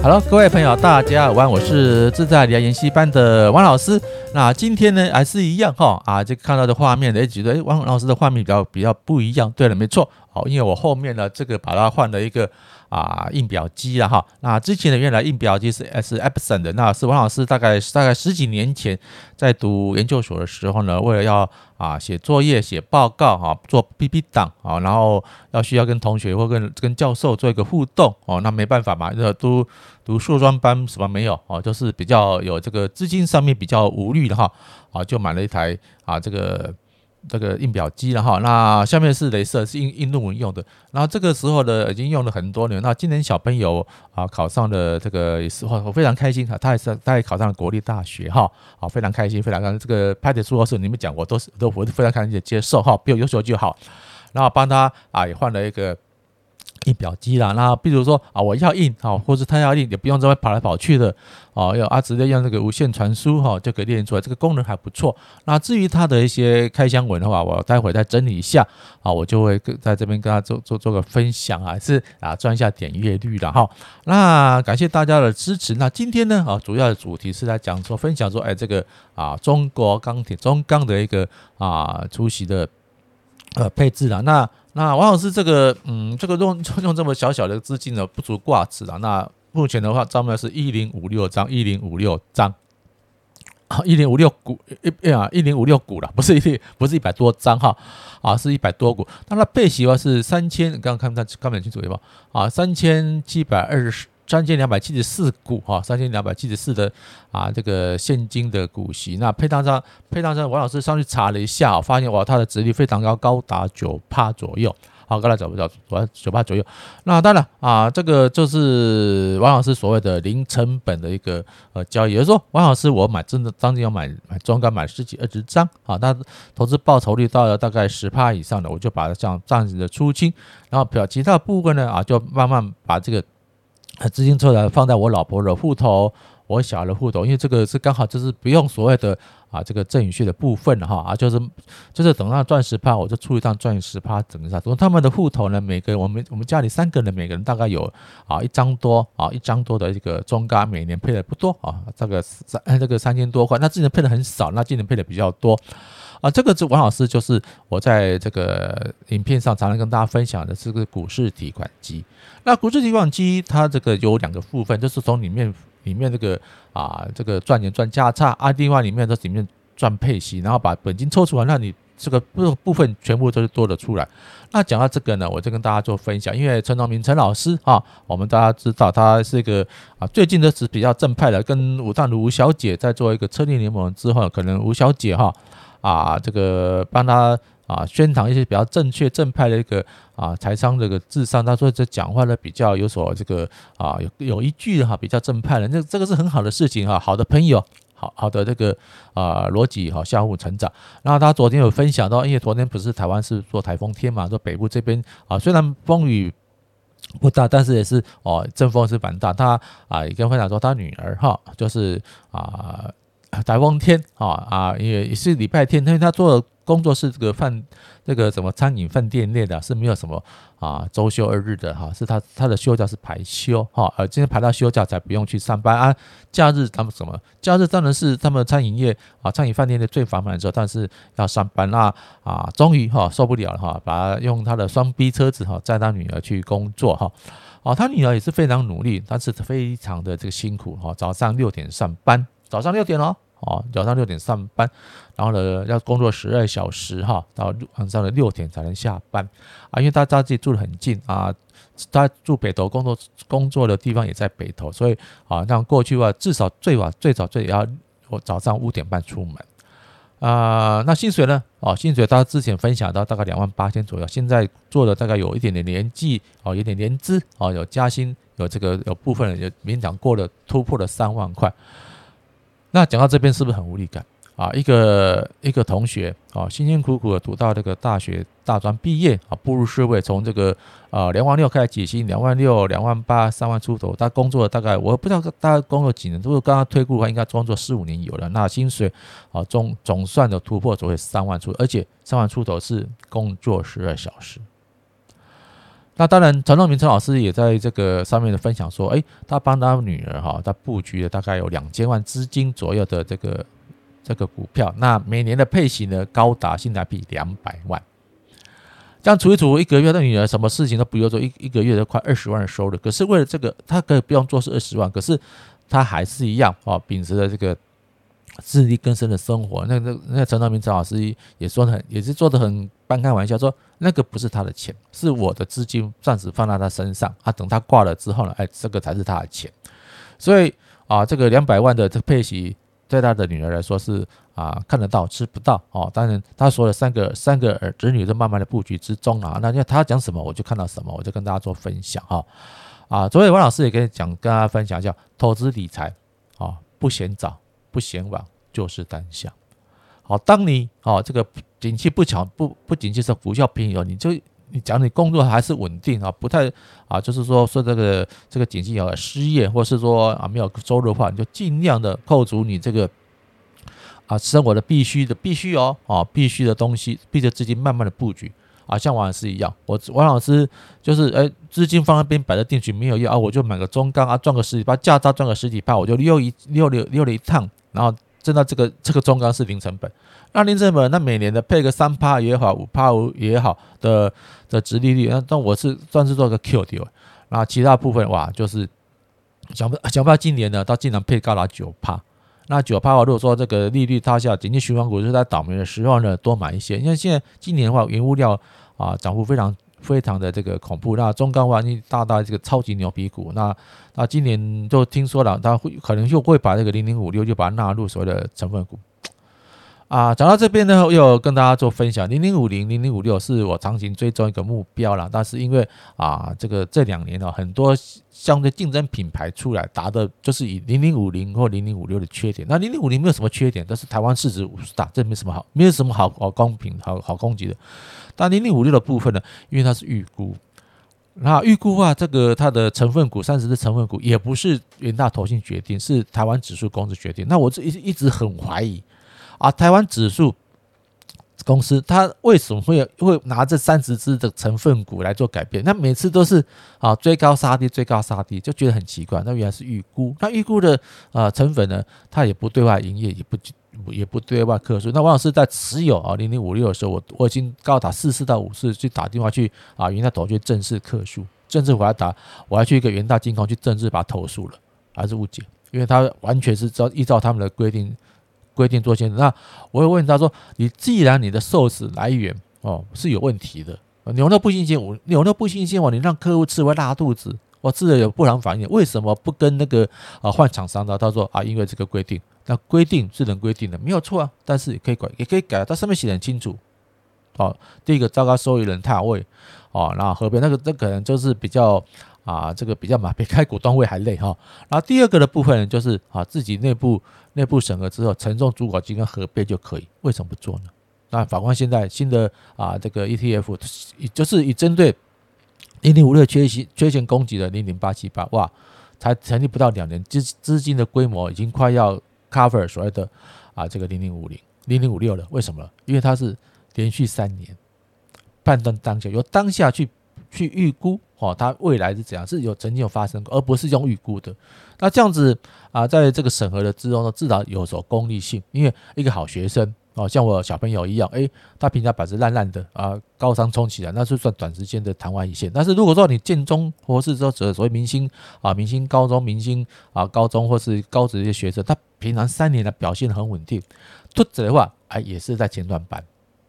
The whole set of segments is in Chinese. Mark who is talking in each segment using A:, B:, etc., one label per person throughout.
A: Hello，各位朋友，大家好，我是自在聊研习班的王老师。那今天呢，还是一样哈啊，这看到的画面呢，觉得王老师的画面比较比较不一样。对了，没错，好，因为我后面呢，这个把它换了一个。啊，印表机了哈。那之前的原来印表机是 S Epson 的，那是王老师大概大概十几年前在读研究所的时候呢，为了要啊写作业、写报告哈，做 PPT 档啊，然后要需要跟同学或跟跟教授做一个互动哦，那没办法嘛，那读读硕专班什么没有哦，就是比较有这个资金上面比较无虑的哈，啊，就买了一台啊这个。这个印表机了哈，那下面是镭射，是印印论文用的。然后这个时候呢，已经用了很多年。那今年小朋友啊考上了这个也是，我非常开心哈，他也是他也考上了国立大学哈，啊非常开心，非常开心。这个拍的书是你们讲我，都是都我非常开心的接受哈，比我优秀就好。然后帮他啊也换了一个。印表机啦，那比如说啊，我要印啊，或者他要印，也不用这么跑来跑去的哦，要啊直接用这个无线传输哈，就可以练出来，这个功能还不错。那至于它的一些开箱文的话，我待会再整理一下啊，我就会在这边跟他做做做个分享啊，是啊赚一下点阅率的哈。那感谢大家的支持。那今天呢啊，主要的主题是来讲说分享说，哎，这个啊中国钢铁中钢的一个啊出席的呃配置啊，那。那王老师这个，嗯，这个用 用这么小小的资金呢，不足挂齿啊。那目前的话，账面是一零五六张，一零五六张，啊，一零五六股，一啊，一零五六股了，不是一，不是一百多张哈，啊，是一百多股。那它配息的话是三千，刚刚看不看不清楚对吧？啊，三千七百二十。三千两百七十四股哈，三千两百七十四的啊，这个现金的股息，那配当上配当上，王老师上去查了一下，发现哇，它的值率非常高，高达九趴左右，好，刚才找不到，九趴左右。那当然啊，这个就是王老师所谓的零成本的一个呃交易，也就是说，王老师我买真的当天要买买中钢买十几二十张啊，那投资报酬率到了大概十趴以上的，我就把它这样这样子的出清，然后表其他部分呢啊，就慢慢把这个。资金出来放在我老婆的户头，我小的户头，因为这个是刚好就是不用所谓的啊这个赠与税的部分哈啊，就是就是等到赚十趴，我就出一趟赚十趴，整个啥？从他们的户头呢，每个我们我们家里三个人，每个人大概有啊一张多啊一张多的这个中钢，每年配的不多啊，这个三这个三千多块，那今年配的很少，那今年配的比较多。啊，这个是王老师，就是我在这个影片上常常跟大家分享的这个股市提款机。那股市提款机它这个有两个部分，就是从里面里面这个啊这个赚钱赚价差啊，另外里面都里面赚配息，然后把本金抽出来，那你这个部部分全部都是多的出来。那讲到这个呢，我就跟大家做分享，因为陈荣明陈老师啊，我们大家知道他是一个啊最近的是比较正派的，跟吴淡如吴小姐在做一个策略联盟之后，可能吴小姐哈。啊，这个帮他啊宣传一些比较正确正派的一个啊财商这个智商，他说这讲话呢比较有所这个啊有有一句哈比较正派的，那这个是很好的事情哈，好的朋友，好好的这个啊逻辑哈相互成长。然后他昨天有分享到，因为昨天不是台湾是做台风天嘛，说北部这边啊虽然风雨不大，但是也是哦阵风是蛮大。他啊也跟分享说他女儿哈就是啊。台风天啊啊，也也是礼拜天，因为他做的工作是这个饭，这个什么餐饮饭店类的，是没有什么啊周休二日的哈，是他他的休假是排休哈，而今天排到休假才不用去上班啊。假日他们什么？假日当然是他们餐饮业啊，餐饮饭店的最繁忙的时候，但是要上班啊啊，终于哈受不了了哈，把他用他的双逼车子哈载他女儿去工作哈，哦，他女儿也是非常努力，但是非常的这个辛苦哈，早上六点上班。早上六点哦，哦，早上六点上班，然后呢要工作十二小时哈，到晚上的六点才能下班啊，因为他家自己住得很近啊，他住北投，工作工作的地方也在北投，所以啊，那过去的话至少最晚最早最也要我早上五点半出门啊，那薪水呢？哦，薪水他之前分享到大概两万八千左右，现在做的大概有一点点年纪哦，有点年资哦，有加薪，有这个有部分人也勉强过了突破了三万块。那讲到这边是不是很无力感啊？一个一个同学啊，辛辛苦苦的读到这个大学大专毕业啊，步入社会，从这个啊两万六开始起薪，两万六、两万八、三万出头，他工作了大概我不知道大概工作几年，如果刚刚推估的话，应该工作四五年有了。那薪水啊总总算的突破只会三万出，而且三万出头是工作十二小时。那当然，陈东明陈老师也在这个上面的分享说，诶，他帮他女儿哈，他布局了大概有两千万资金左右的这个这个股票，那每年的配息呢高达性价比两百万。这样除一除，一个月的女儿什么事情都不用做，一一个月都快二十万的收入。可是为了这个，他可以不用做是二十万，可是他还是一样啊，秉持着这个。自力更生的生活，那那那陈道明陈老师也说的很，也是做的很半开玩笑，说那个不是他的钱，是我的资金暂时放在他身上，啊，等他挂了之后呢，哎，这个才是他的钱。所以啊，这个两百万的这配息，对他的女儿来说是啊看得到吃不到哦。当然，他说了三个三个儿子女在慢慢的布局之中啊，那他讲什么我就看到什么，我就跟大家做分享哈。啊，昨天王老师也跟你讲跟大家分享一下投资理财啊，不嫌早。不嫌晚，就是当下。好，当你哦这个景气不强不不景气是股票便宜哦，你就你讲你工作还是稳定啊，不太啊，就是说说这个这个景气有失业，或是说啊没有收入的话，你就尽量的扣除你这个啊生活的必须的必须哦啊必须的东西，逼着资金慢慢的布局。啊，像王老师一样，我王老师就是，哎，资金放那边摆着定局没有用啊，我就买个中钢啊，赚个十几趴，价差赚个十几趴，我就溜一溜溜溜了一趟，然后挣到这个这个中钢是零成本，那零成本那每年的配个三趴也好，五趴五也好的的殖利率，那但我是算是做个 Q 掉，然后其他部分哇，就是想不想不到今年呢，它竟然配高达九趴。那九趴的话，如果说这个利率塌下，紧急循环股就是在倒霉的时候呢，多买一些。因为现在今年的话，原物料啊涨幅非常非常的这个恐怖。那中钢万一大大这个超级牛皮股，那那今年就听说了，他会可能又会把这个零零五六就把它纳入所谓的成分股。啊，讲到这边呢，我又跟大家做分享，零零五零、零零五六是我长期追踪一个目标了。但是因为啊，这个这两年呢，很多相对竞争品牌出来，打的就是以零零五零或零零五六的缺点。那零零五零没有什么缺点，但是台湾市值五十大，这没什么好，没有什么好好公平、好好攻击的。但零零五六的部分呢，因为它是预估，那预估啊，这个它的成分股三十只成分股也不是元大投信决定，是台湾指数公司决定。那我这一一直很怀疑。啊，台湾指数公司，它为什么会会拿这三十只的成分股来做改变？那每次都是啊追高杀低，追高杀低，就觉得很奇怪。那原来是预估，那预估的啊成分呢，它也不对外营业，也不也不对外客诉。那王老师在持有啊零零五六的时候，我我已经高达四次到五次去打电话去啊元大投去正式客诉，正式我要打，我要去一个元大金控去正式把它投诉了，还是误解，因为它完全是照依照他们的规定。规定做清楚，那我会问他说：“你既然你的 source 来源哦是有问题的，牛肉不新鲜，我牛肉不新鲜，我你让客户吃会拉肚子，我吃了有不良反应，为什么不跟那个啊换厂商呢？”他说：“啊，因为这个规定，那规定是能规定的，没有错啊，但是也可以改，也可以改，它上面写得很清楚。哦，第一个糟糕收益人踏位，哦，然后后边那个那可能就是比较。”啊，这个比较嘛，比开股东会还累哈。然后第二个的部分呢，就是啊，自己内部内部审核之后，承重主管机跟核备就可以。为什么不做呢？那反观现在新的啊，这个 ETF，就是以针对零零五六缺席缺陷攻击的零零八七八，哇，才成立不到两年，资资金的规模已经快要 cover 所谓的啊这个零零五零零零五六了。为什么？因为它是连续三年判断当下，由当下去。去预估哦，它未来是怎样？是有曾经有发生过，而不是用预估的。那这样子啊，在这个审核的之中呢，至少有所功利性。因为一个好学生哦，像我小朋友一样，诶，他平常板子烂烂的啊，高商冲起来，那是算短时间的昙花一现。但是如果说你建中或是说所谓明星啊，明星高中明星啊，高中或是高职的一些学生，他平常三年的表现很稳定，突者的话，哎，也是在前段班。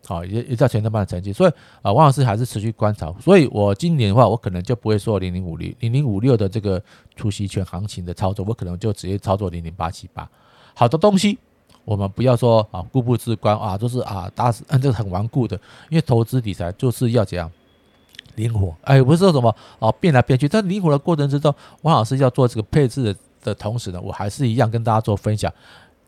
A: 好，也也在前段班的成绩，所以啊，王老师还是持续观察。所以我今年的话，我可能就不会说零零五零、零零五六的这个出息权行情的操作，我可能就直接操作零零八七八。好的东西，我们不要说啊，固步自关啊，都是啊打死，这个很顽固的。因为投资理财就是要这样灵活，哎，不是说什么啊变来变去，在灵活的过程之中，王老师要做这个配置的的同时呢，我还是一样跟大家做分享。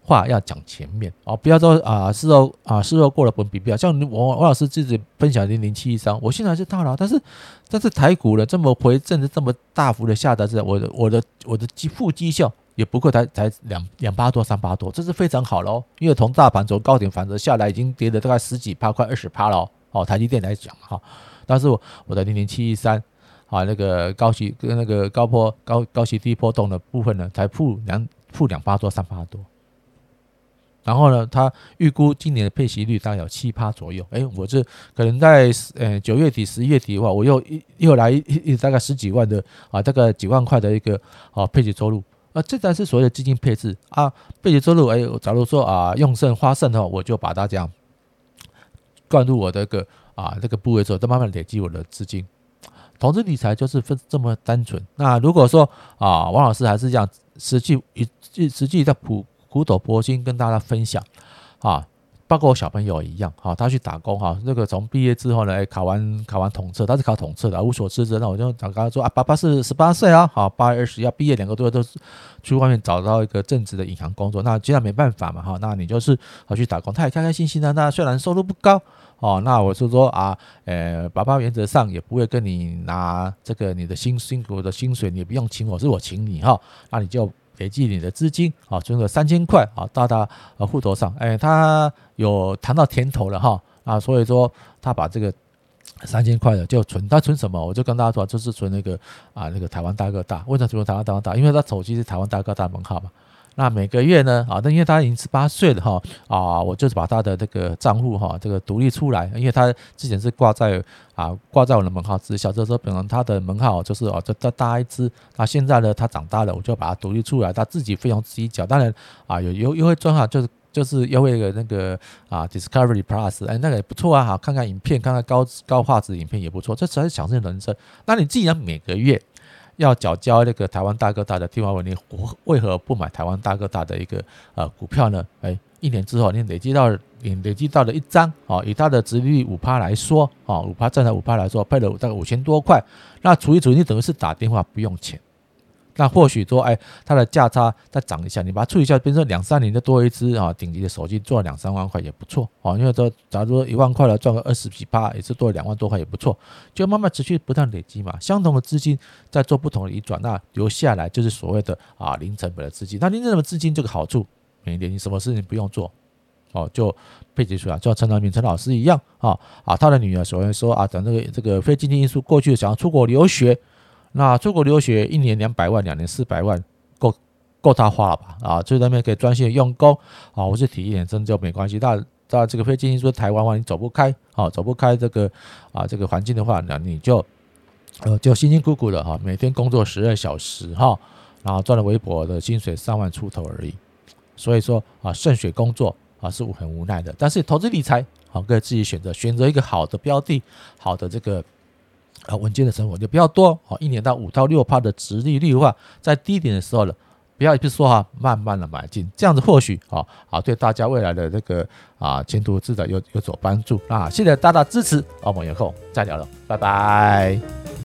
A: 话要讲前面哦，不要说啊，事后啊，事后过了本比较，像王王老师自己分享零零七一三，我现在是大佬，但是但是台股了这么回正的这么大幅的下跌，是我的我的我的绩负绩效也不过才才两两八多三八多，这是非常好喽，因为从大盘从高点反折下来，已经跌了大概十几趴，快二十趴了哦，台积电来讲哈，但是我我的零零七一三啊，那个高息跟那个高波高高息低波动的部分呢，才负两负两八多三八多。然后呢，他预估今年的配息率大概有七趴左右。哎，我这可能在呃九月底十一月底的话，我又一又来一一大概十几万的啊，大概几万块的一个啊配息收入。啊，这才是所谓的基金配置啊，配息收入。哎，假如说啊用剩花剩的话，我就把它这样灌入我的一个啊这个部位之后，再慢慢累积我的资金。投资理财就是分这么单纯。那如果说啊，王老师还是这样实际一实际在普苦口婆心跟大家分享啊。包括我小朋友一样，哈，他去打工，哈，那个从毕业之后呢，哎，考完考完统测，他是考统测的，无所事事，那我就刚刚说啊，爸爸是十八岁啊，好，八月二十要毕业，两个多月都是去外面找到一个正职的银行工作，那既然没办法嘛，哈，那你就是好去打工，他也开开心心的，那虽然收入不高，哦，那我是说啊，呃，爸爸原则上也不会跟你拿这个你的辛辛苦的薪水，你不用请我，是我请你哈，那你就。累计你的资金啊，存个三千块啊，到他呃户头上，哎，他有谈到甜头了哈啊，所以说他把这个三千块的就存，他存什么？我就跟大家说，就是存那个啊那个台湾大哥大，为什么存台湾大哥大？因为他手机是台湾大哥大门号嘛。那每个月呢？啊，那因为他已经十八岁了哈，啊，我就是把他的这个账户哈，这个独立出来，因为他之前是挂在啊挂在我的门号之下，就是说本来他的门号就是哦，这这大一只，那现在呢他长大了，我就把它独立出来，他自己费用自己缴，当然啊有优优惠专哈，就是就是优惠的那个啊 Discovery Plus，哎那个也不错啊，好看看影片，看看高高画质影片也不错，这才是享受人生。那你既然每个月。要缴交那个台湾大哥大的电话费，你为何不买台湾大哥大的一个呃股票呢？哎，一年之后你累积到你累积到了一张啊，以它的殖利率五趴来说啊，五趴占了五趴来说，配了大概五千多块，那除一除，你等于是打电话不用钱。那或许说，哎，它的价差再涨一下，你把它处理一下，比如说两三年就多一支啊，顶级的手机赚两三万块也不错啊。因为说，假如说一万块了，赚个二十几趴，也是多两万多块也不错，就慢慢持续不断累积嘛。相同的资金在做不同的移转，那留下来就是所谓的啊零成本的资金。那零成本资金这个好处，每年你什么事情不用做，哦，就配置出来，就像陈长明陈老师一样啊啊，他的女儿首先说啊，等这个这个非经济因素过去想要出国留学。那出国留学一年两百万，两年四百万，够够他花了吧？啊，就那边可以专心的用功啊，或是体验生就没关系。那到这个非经济说台湾话，你走不开啊，走不开这个啊这个环境的话，那你就呃就辛辛苦苦的哈，每天工作十二小时哈，然后赚了微薄的薪水三万出头而已。所以说啊，渗水工作啊是很无奈的。但是投资理财啊，可以自己选择，选择一个好的标的，好的这个。啊，稳健的生活就比较多哦，一年到五到六趴的殖利率的话，在低点的时候呢，不要一直说哈，慢慢的买进，这样子或许啊啊，对大家未来的这个啊前途自然有有所帮助啊，谢谢大家支持，我们有空再聊了，拜拜。